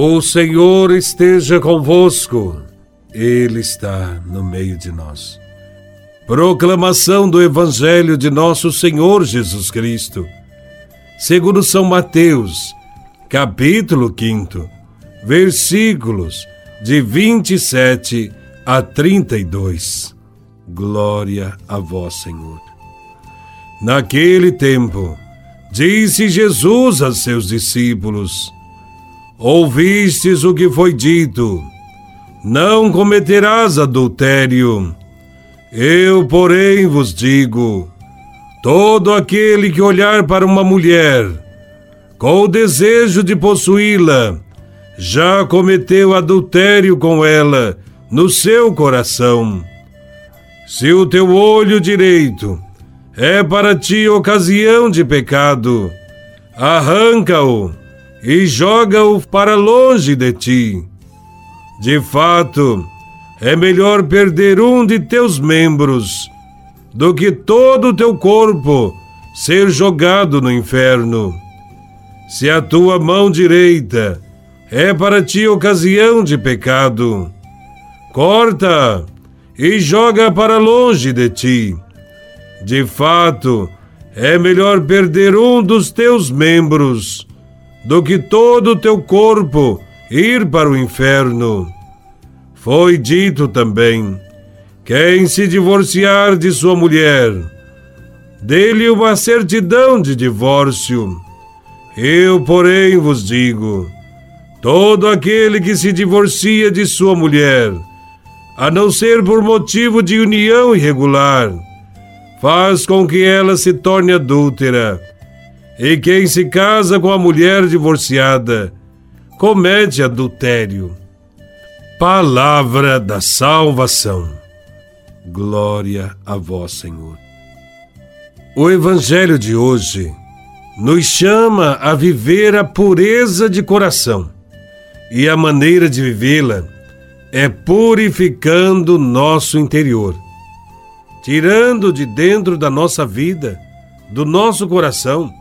O Senhor esteja convosco, Ele está no meio de nós. Proclamação do Evangelho de Nosso Senhor Jesus Cristo, segundo São Mateus, capítulo 5, versículos de 27 a 32. Glória a Vós, Senhor. Naquele tempo, disse Jesus a seus discípulos: Ouvistes o que foi dito: Não cometerás adultério. Eu, porém, vos digo: todo aquele que olhar para uma mulher com o desejo de possuí-la, já cometeu adultério com ela no seu coração. Se o teu olho direito é para ti ocasião de pecado, arranca-o e joga-o para longe de ti. De fato, é melhor perder um de teus membros do que todo o teu corpo ser jogado no inferno. Se a tua mão direita é para ti ocasião de pecado, corta e joga para longe de ti. De fato, é melhor perder um dos teus membros do que todo o teu corpo ir para o inferno. Foi dito também: quem se divorciar de sua mulher, dê-lhe uma certidão de divórcio. Eu, porém, vos digo: todo aquele que se divorcia de sua mulher, a não ser por motivo de união irregular, faz com que ela se torne adúltera e quem se casa com a mulher divorciada comete adultério. Palavra da salvação. Glória a vós, Senhor. O Evangelho de hoje nos chama a viver a pureza de coração e a maneira de vivê-la é purificando nosso interior, tirando de dentro da nossa vida, do nosso coração,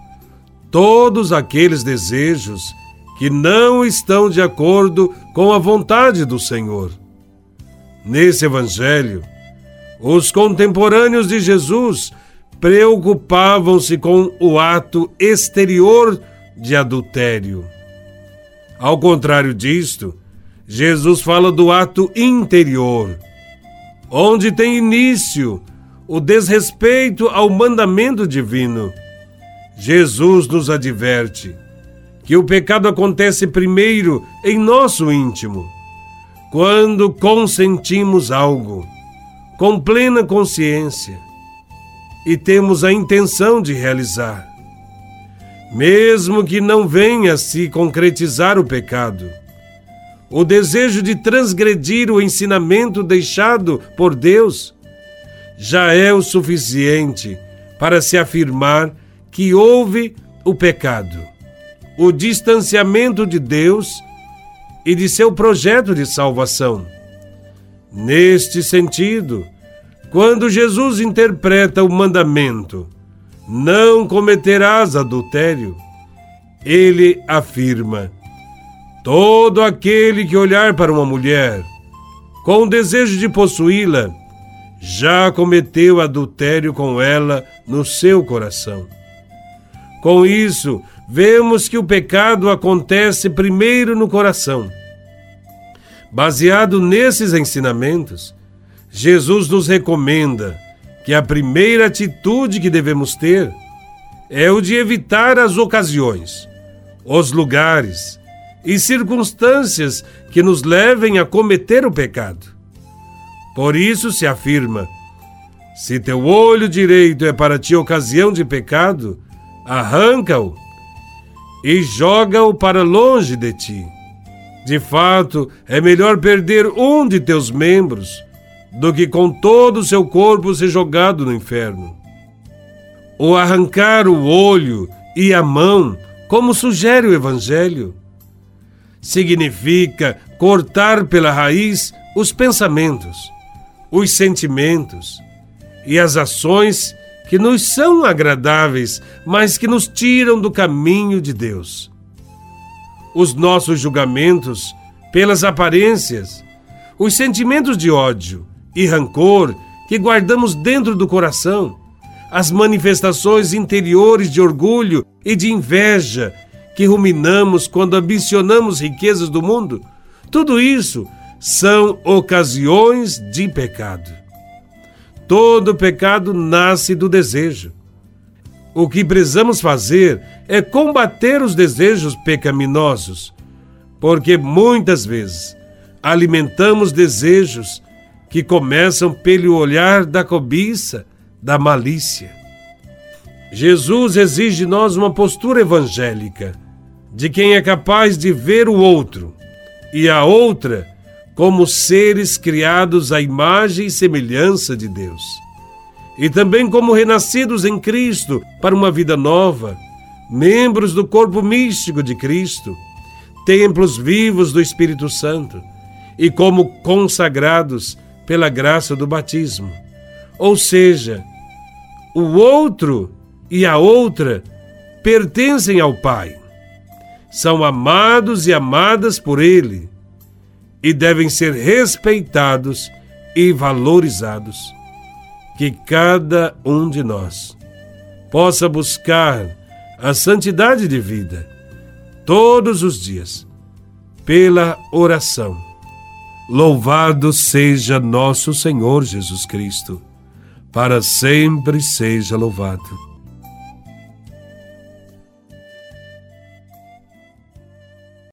todos aqueles desejos que não estão de acordo com a vontade do Senhor. Nesse Evangelho, os contemporâneos de Jesus preocupavam-se com o ato exterior de adultério. Ao contrário disto, Jesus fala do ato interior, onde tem início o desrespeito ao mandamento divino Jesus nos adverte que o pecado acontece primeiro em nosso íntimo, quando consentimos algo com plena consciência e temos a intenção de realizar. Mesmo que não venha a se concretizar o pecado, o desejo de transgredir o ensinamento deixado por Deus já é o suficiente para se afirmar que houve o pecado, o distanciamento de Deus e de seu projeto de salvação. Neste sentido, quando Jesus interpreta o mandamento, não cometerás adultério, ele afirma: todo aquele que olhar para uma mulher com o desejo de possuí-la, já cometeu adultério com ela no seu coração. Com isso, vemos que o pecado acontece primeiro no coração. Baseado nesses ensinamentos, Jesus nos recomenda que a primeira atitude que devemos ter é o de evitar as ocasiões, os lugares e circunstâncias que nos levem a cometer o pecado. Por isso se afirma: se teu olho direito é para ti ocasião de pecado, arranca-o e joga-o para longe de ti. De fato, é melhor perder um de teus membros do que com todo o seu corpo ser jogado no inferno. Ou arrancar o olho e a mão, como sugere o Evangelho, significa cortar pela raiz os pensamentos, os sentimentos e as ações que nos são agradáveis, mas que nos tiram do caminho de Deus. os nossos julgamentos pelas aparências, os sentimentos de ódio e rancor que guardamos dentro do coração, as manifestações interiores de orgulho e de inveja que ruminamos quando ambicionamos riquezas do mundo, tudo isso são ocasiões de pecado. Todo pecado nasce do desejo. O que precisamos fazer é combater os desejos pecaminosos, porque muitas vezes alimentamos desejos que começam pelo olhar da cobiça, da malícia. Jesus exige de nós uma postura evangélica, de quem é capaz de ver o outro e a outra como seres criados à imagem e semelhança de Deus. E também como renascidos em Cristo para uma vida nova, membros do corpo místico de Cristo, templos vivos do Espírito Santo e como consagrados pela graça do batismo. Ou seja, o outro e a outra pertencem ao Pai. São amados e amadas por Ele e devem ser respeitados e valorizados. Que cada um de nós possa buscar a santidade de vida todos os dias pela oração. Louvado seja nosso Senhor Jesus Cristo, para sempre seja louvado.